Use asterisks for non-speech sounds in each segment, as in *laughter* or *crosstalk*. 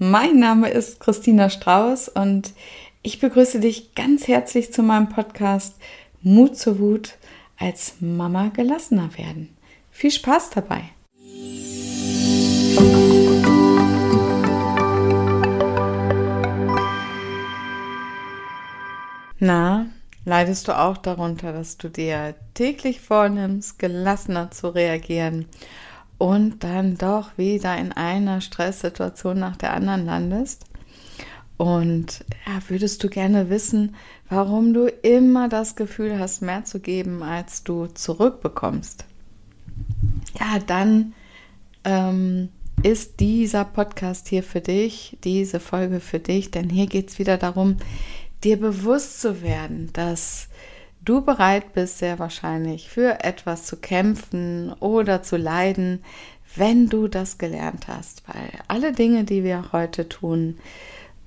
mein Name ist Christina Strauß und ich begrüße dich ganz herzlich zu meinem Podcast Mut zur Wut als Mama gelassener werden. Viel Spaß dabei! Na, leidest du auch darunter, dass du dir täglich vornimmst, gelassener zu reagieren und dann doch wieder in einer Stresssituation nach der anderen landest. Und ja, würdest du gerne wissen, warum du immer das Gefühl hast, mehr zu geben, als du zurückbekommst? Ja, dann ähm, ist dieser Podcast hier für dich, diese Folge für dich, denn hier geht es wieder darum, dir bewusst zu werden, dass du bereit bist, sehr wahrscheinlich für etwas zu kämpfen oder zu leiden, wenn du das gelernt hast. Weil alle Dinge, die wir heute tun,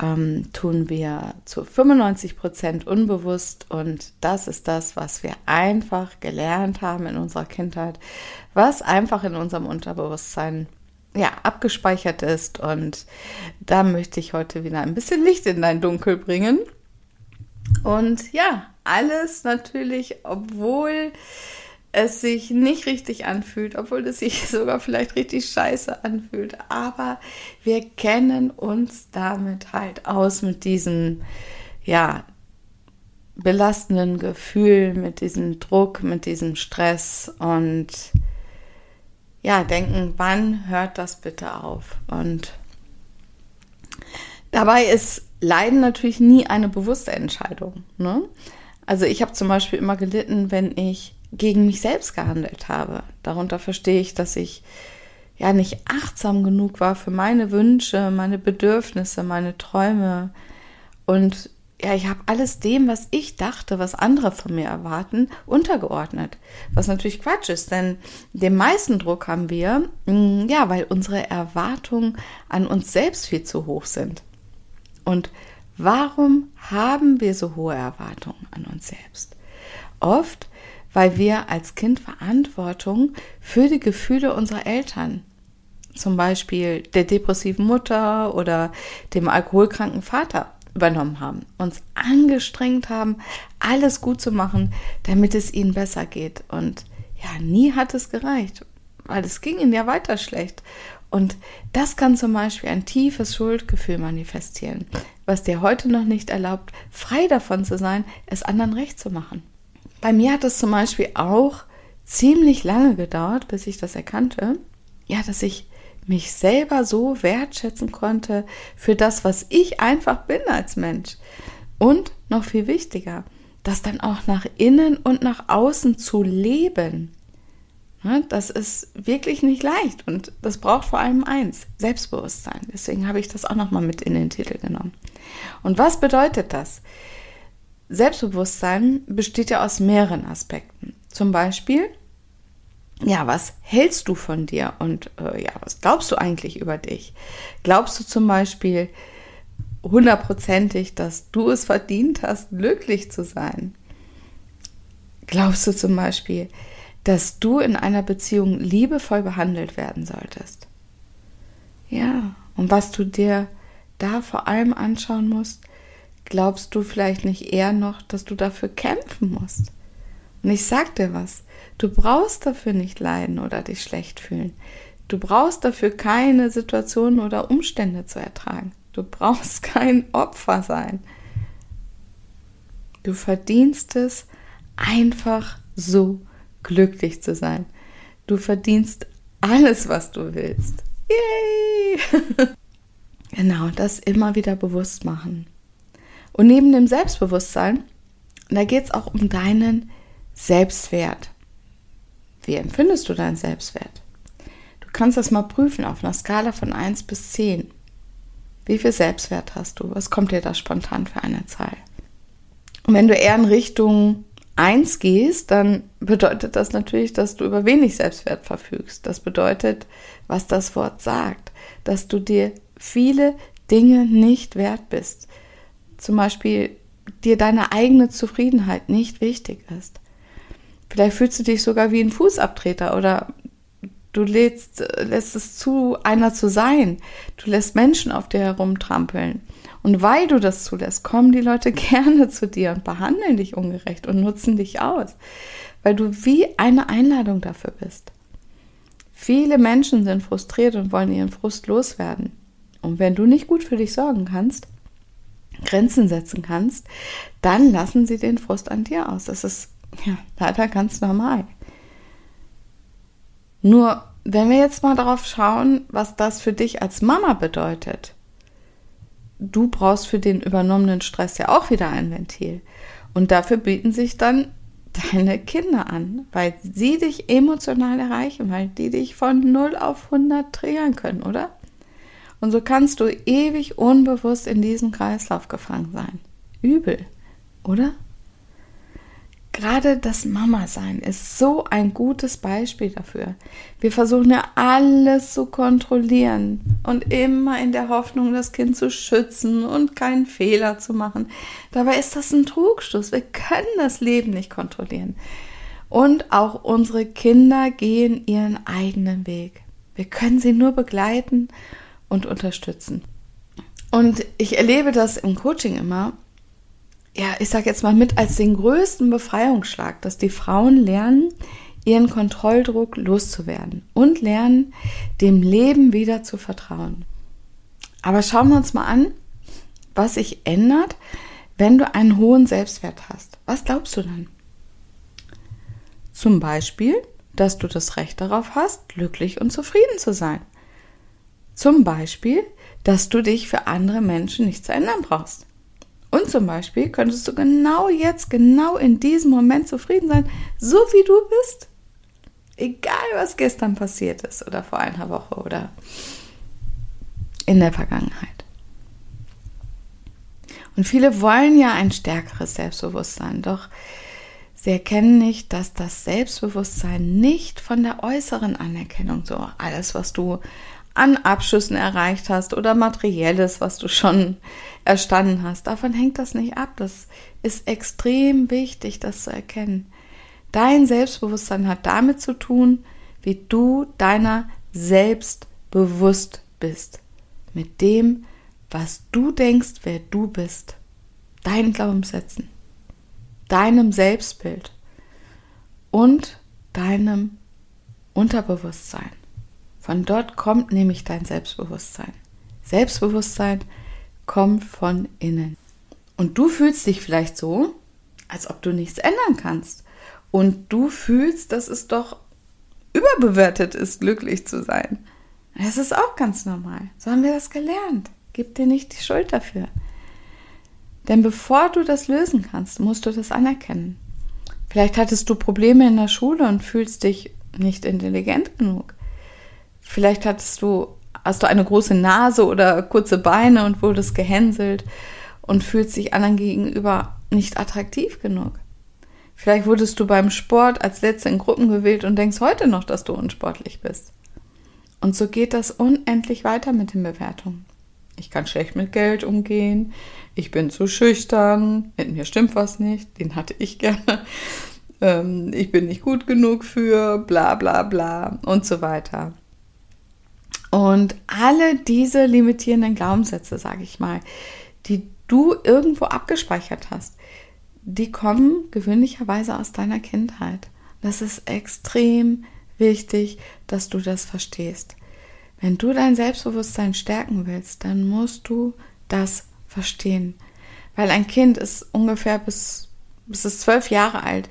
ähm, tun wir zu 95 Prozent unbewusst und das ist das, was wir einfach gelernt haben in unserer Kindheit, was einfach in unserem Unterbewusstsein ja, abgespeichert ist. Und da möchte ich heute wieder ein bisschen Licht in dein Dunkel bringen. Und ja, alles natürlich, obwohl es sich nicht richtig anfühlt, obwohl es sich *laughs* sogar vielleicht richtig scheiße anfühlt. Aber wir kennen uns damit halt aus, mit diesem, ja, belastenden Gefühl, mit diesem Druck, mit diesem Stress und ja, denken, wann hört das bitte auf? Und dabei ist Leiden natürlich nie eine bewusste Entscheidung. Ne? Also ich habe zum Beispiel immer gelitten, wenn ich gegen mich selbst gehandelt habe. Darunter verstehe ich, dass ich ja nicht achtsam genug war für meine Wünsche, meine Bedürfnisse, meine Träume. Und ja, ich habe alles dem, was ich dachte, was andere von mir erwarten, untergeordnet. Was natürlich Quatsch ist, denn den meisten Druck haben wir, mm, ja, weil unsere Erwartungen an uns selbst viel zu hoch sind. Und warum haben wir so hohe Erwartungen an uns selbst? Oft, weil wir als Kind Verantwortung für die Gefühle unserer Eltern, zum Beispiel der depressiven Mutter oder dem alkoholkranken Vater, übernommen haben, uns angestrengt haben, alles gut zu machen, damit es ihnen besser geht. Und ja, nie hat es gereicht, weil es ging ihnen ja weiter schlecht. Und das kann zum Beispiel ein tiefes Schuldgefühl manifestieren, was dir heute noch nicht erlaubt, frei davon zu sein, es anderen recht zu machen. Bei mir hat es zum Beispiel auch ziemlich lange gedauert, bis ich das erkannte, ja, dass ich mich selber so wertschätzen konnte für das, was ich einfach bin als Mensch. Und noch viel wichtiger, das dann auch nach innen und nach außen zu leben. Ne, das ist wirklich nicht leicht und das braucht vor allem eins, Selbstbewusstsein. Deswegen habe ich das auch nochmal mit in den Titel genommen. Und was bedeutet das? Selbstbewusstsein besteht ja aus mehreren Aspekten. Zum Beispiel, ja, was hältst du von dir und äh, ja, was glaubst du eigentlich über dich? Glaubst du zum Beispiel hundertprozentig, dass du es verdient hast, glücklich zu sein? Glaubst du zum Beispiel, dass du in einer Beziehung liebevoll behandelt werden solltest. Ja, und was du dir da vor allem anschauen musst, glaubst du vielleicht nicht eher noch, dass du dafür kämpfen musst? Und ich sag dir was, du brauchst dafür nicht leiden oder dich schlecht fühlen. Du brauchst dafür keine Situationen oder Umstände zu ertragen. Du brauchst *laughs* kein Opfer sein. Du verdienst es einfach so glücklich zu sein. Du verdienst alles, was du willst. Yay! *laughs* genau, das immer wieder bewusst machen. Und neben dem Selbstbewusstsein, da geht es auch um deinen Selbstwert. Wie empfindest du deinen Selbstwert? Du kannst das mal prüfen auf einer Skala von 1 bis 10. Wie viel Selbstwert hast du? Was kommt dir da spontan für eine Zahl? Und wenn du eher in Richtung eins gehst, dann bedeutet das natürlich, dass du über wenig Selbstwert verfügst. Das bedeutet, was das Wort sagt, dass du dir viele Dinge nicht wert bist. Zum Beispiel dir deine eigene Zufriedenheit nicht wichtig ist. Vielleicht fühlst du dich sogar wie ein Fußabtreter oder Du lädst, lässt es zu, einer zu sein. Du lässt Menschen auf dir herumtrampeln. Und weil du das zulässt, kommen die Leute *laughs* gerne zu dir und behandeln dich ungerecht und nutzen dich aus, weil du wie eine Einladung dafür bist. Viele Menschen sind frustriert und wollen ihren Frust loswerden. Und wenn du nicht gut für dich sorgen kannst, Grenzen setzen kannst, dann lassen sie den Frust an dir aus. Das ist ja leider ganz normal. Nur, wenn wir jetzt mal darauf schauen, was das für dich als Mama bedeutet, du brauchst für den übernommenen Stress ja auch wieder ein Ventil. Und dafür bieten sich dann deine Kinder an, weil sie dich emotional erreichen, weil die dich von 0 auf 100 triggern können, oder? Und so kannst du ewig unbewusst in diesem Kreislauf gefangen sein. Übel, oder? Gerade das Mama-Sein ist so ein gutes Beispiel dafür. Wir versuchen ja alles zu kontrollieren und immer in der Hoffnung, das Kind zu schützen und keinen Fehler zu machen. Dabei ist das ein Trugschluss. Wir können das Leben nicht kontrollieren. Und auch unsere Kinder gehen ihren eigenen Weg. Wir können sie nur begleiten und unterstützen. Und ich erlebe das im Coaching immer, ja, ich sage jetzt mal mit als den größten Befreiungsschlag, dass die Frauen lernen, ihren Kontrolldruck loszuwerden und lernen, dem Leben wieder zu vertrauen. Aber schauen wir uns mal an, was sich ändert, wenn du einen hohen Selbstwert hast. Was glaubst du dann? Zum Beispiel, dass du das Recht darauf hast, glücklich und zufrieden zu sein. Zum Beispiel, dass du dich für andere Menschen nicht zu ändern brauchst. Und zum Beispiel könntest du genau jetzt, genau in diesem Moment zufrieden sein, so wie du bist. Egal, was gestern passiert ist oder vor einer Woche oder in der Vergangenheit. Und viele wollen ja ein stärkeres Selbstbewusstsein, doch sie erkennen nicht, dass das Selbstbewusstsein nicht von der äußeren Anerkennung, so alles, was du an Abschüssen erreicht hast oder materielles, was du schon erstanden hast. Davon hängt das nicht ab. Das ist extrem wichtig, das zu erkennen. Dein Selbstbewusstsein hat damit zu tun, wie du deiner selbst bewusst bist. Mit dem, was du denkst, wer du bist. Deinen Glaubenssätzen, deinem Selbstbild und deinem Unterbewusstsein. Von dort kommt nämlich dein Selbstbewusstsein. Selbstbewusstsein kommt von innen. Und du fühlst dich vielleicht so, als ob du nichts ändern kannst. Und du fühlst, dass es doch überbewertet ist, glücklich zu sein. Das ist auch ganz normal. So haben wir das gelernt. Gib dir nicht die Schuld dafür. Denn bevor du das lösen kannst, musst du das anerkennen. Vielleicht hattest du Probleme in der Schule und fühlst dich nicht intelligent genug. Vielleicht hattest du, hast du eine große Nase oder kurze Beine und wurdest gehänselt und fühlst dich anderen gegenüber nicht attraktiv genug. Vielleicht wurdest du beim Sport als Letzte in Gruppen gewählt und denkst heute noch, dass du unsportlich bist. Und so geht das unendlich weiter mit den Bewertungen. Ich kann schlecht mit Geld umgehen, ich bin zu schüchtern, mit mir stimmt was nicht, den hatte ich *laughs* gerne, ähm, ich bin nicht gut genug für, bla bla bla und so weiter. Und alle diese limitierenden Glaubenssätze, sage ich mal, die du irgendwo abgespeichert hast, die kommen gewöhnlicherweise aus deiner Kindheit. Das ist extrem wichtig, dass du das verstehst. Wenn du dein Selbstbewusstsein stärken willst, dann musst du das verstehen. Weil ein Kind ist ungefähr bis, bis es zwölf Jahre alt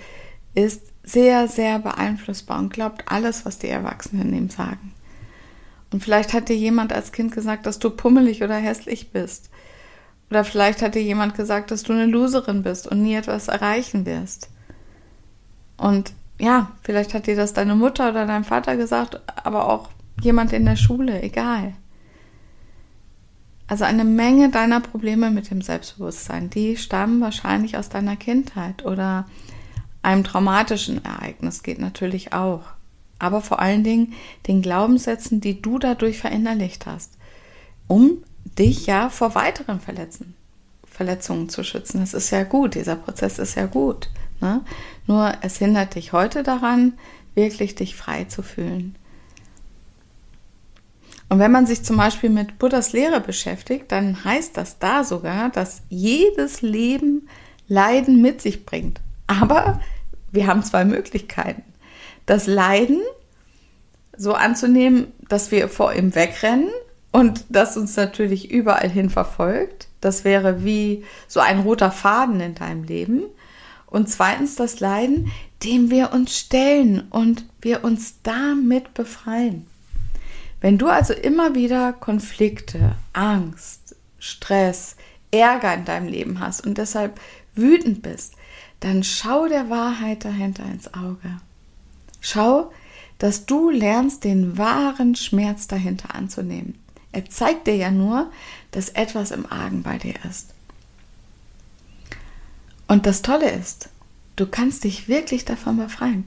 ist, sehr, sehr beeinflussbar und glaubt alles, was die Erwachsenen ihm sagen. Und vielleicht hat dir jemand als Kind gesagt, dass du pummelig oder hässlich bist. Oder vielleicht hat dir jemand gesagt, dass du eine Loserin bist und nie etwas erreichen wirst. Und ja, vielleicht hat dir das deine Mutter oder dein Vater gesagt, aber auch jemand in der Schule, egal. Also eine Menge deiner Probleme mit dem Selbstbewusstsein, die stammen wahrscheinlich aus deiner Kindheit oder einem traumatischen Ereignis geht natürlich auch aber vor allen Dingen den Glaubenssätzen, die du dadurch verinnerlicht hast, um dich ja vor weiteren Verletzen, Verletzungen zu schützen. Das ist ja gut, dieser Prozess ist ja gut. Ne? Nur es hindert dich heute daran, wirklich dich frei zu fühlen. Und wenn man sich zum Beispiel mit Buddhas Lehre beschäftigt, dann heißt das da sogar, dass jedes Leben Leiden mit sich bringt. Aber wir haben zwei Möglichkeiten. Das Leiden so anzunehmen, dass wir vor ihm wegrennen und das uns natürlich überall hin verfolgt. Das wäre wie so ein roter Faden in deinem Leben. Und zweitens das Leiden, dem wir uns stellen und wir uns damit befreien. Wenn du also immer wieder Konflikte, Angst, Stress, Ärger in deinem Leben hast und deshalb wütend bist, dann schau der Wahrheit dahinter ins Auge. Schau, dass du lernst, den wahren Schmerz dahinter anzunehmen. Er zeigt dir ja nur, dass etwas im Argen bei dir ist. Und das Tolle ist, du kannst dich wirklich davon befreien.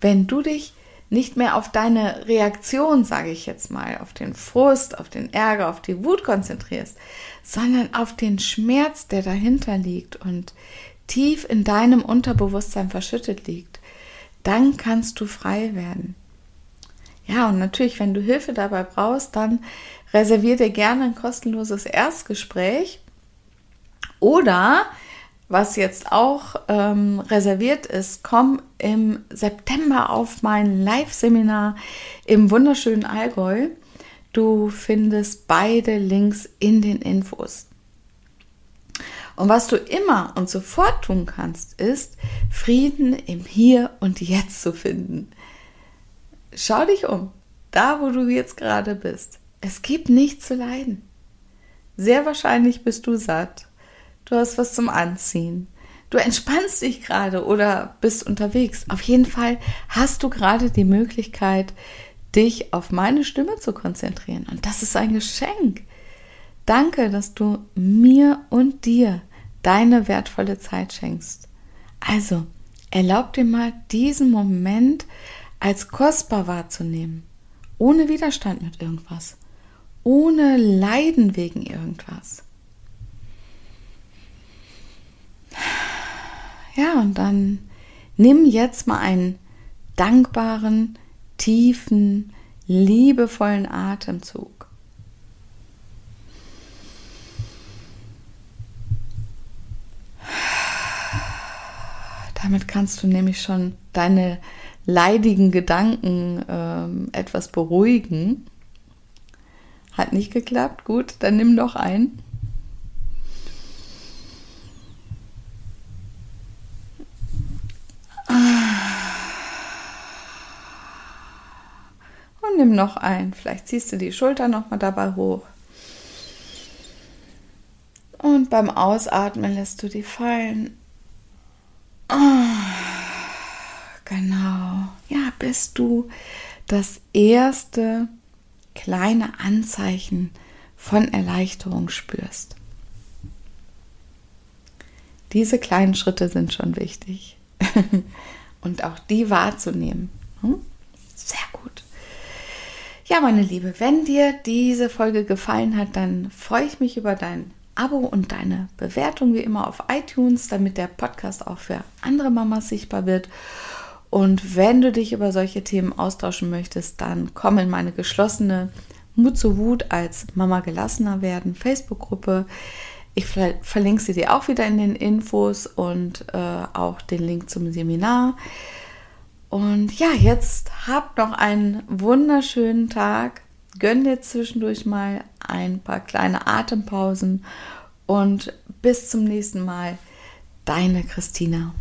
Wenn du dich nicht mehr auf deine Reaktion, sage ich jetzt mal, auf den Frust, auf den Ärger, auf die Wut konzentrierst, sondern auf den Schmerz, der dahinter liegt und tief in deinem Unterbewusstsein verschüttet liegt, dann kannst du frei werden. Ja, und natürlich, wenn du Hilfe dabei brauchst, dann reservier dir gerne ein kostenloses Erstgespräch oder was jetzt auch ähm, reserviert ist, komm im September auf mein Live-Seminar im wunderschönen Allgäu. Du findest beide Links in den Infos. Und was du immer und sofort tun kannst, ist Frieden im Hier und Jetzt zu finden. Schau dich um, da wo du jetzt gerade bist. Es gibt nichts zu leiden. Sehr wahrscheinlich bist du satt du hast was zum Anziehen. Du entspannst dich gerade oder bist unterwegs. Auf jeden Fall hast du gerade die Möglichkeit, dich auf meine Stimme zu konzentrieren. Und das ist ein Geschenk. Danke, dass du mir und dir deine wertvolle Zeit schenkst. Also, erlaub dir mal, diesen Moment als kostbar wahrzunehmen. Ohne Widerstand mit irgendwas. Ohne Leiden wegen irgendwas. Ja, und dann nimm jetzt mal einen dankbaren, tiefen, liebevollen Atemzug. Damit kannst du nämlich schon deine leidigen Gedanken ähm, etwas beruhigen. Hat nicht geklappt? Gut, dann nimm doch ein. Und nimm noch ein. Vielleicht ziehst du die Schulter nochmal dabei hoch. Und beim Ausatmen lässt du die fallen. Genau. Ja, bis du das erste kleine Anzeichen von Erleichterung spürst. Diese kleinen Schritte sind schon wichtig. *laughs* und auch die wahrzunehmen. Hm? Sehr gut. Ja, meine Liebe, wenn dir diese Folge gefallen hat, dann freue ich mich über dein Abo und deine Bewertung wie immer auf iTunes, damit der Podcast auch für andere Mamas sichtbar wird. Und wenn du dich über solche Themen austauschen möchtest, dann komm in meine geschlossene Mut zu Wut als Mama gelassener werden Facebook-Gruppe. Ich verlinke sie dir auch wieder in den Infos und äh, auch den Link zum Seminar. Und ja, jetzt habt noch einen wunderschönen Tag. Gönn dir zwischendurch mal ein paar kleine Atempausen und bis zum nächsten Mal. Deine Christina.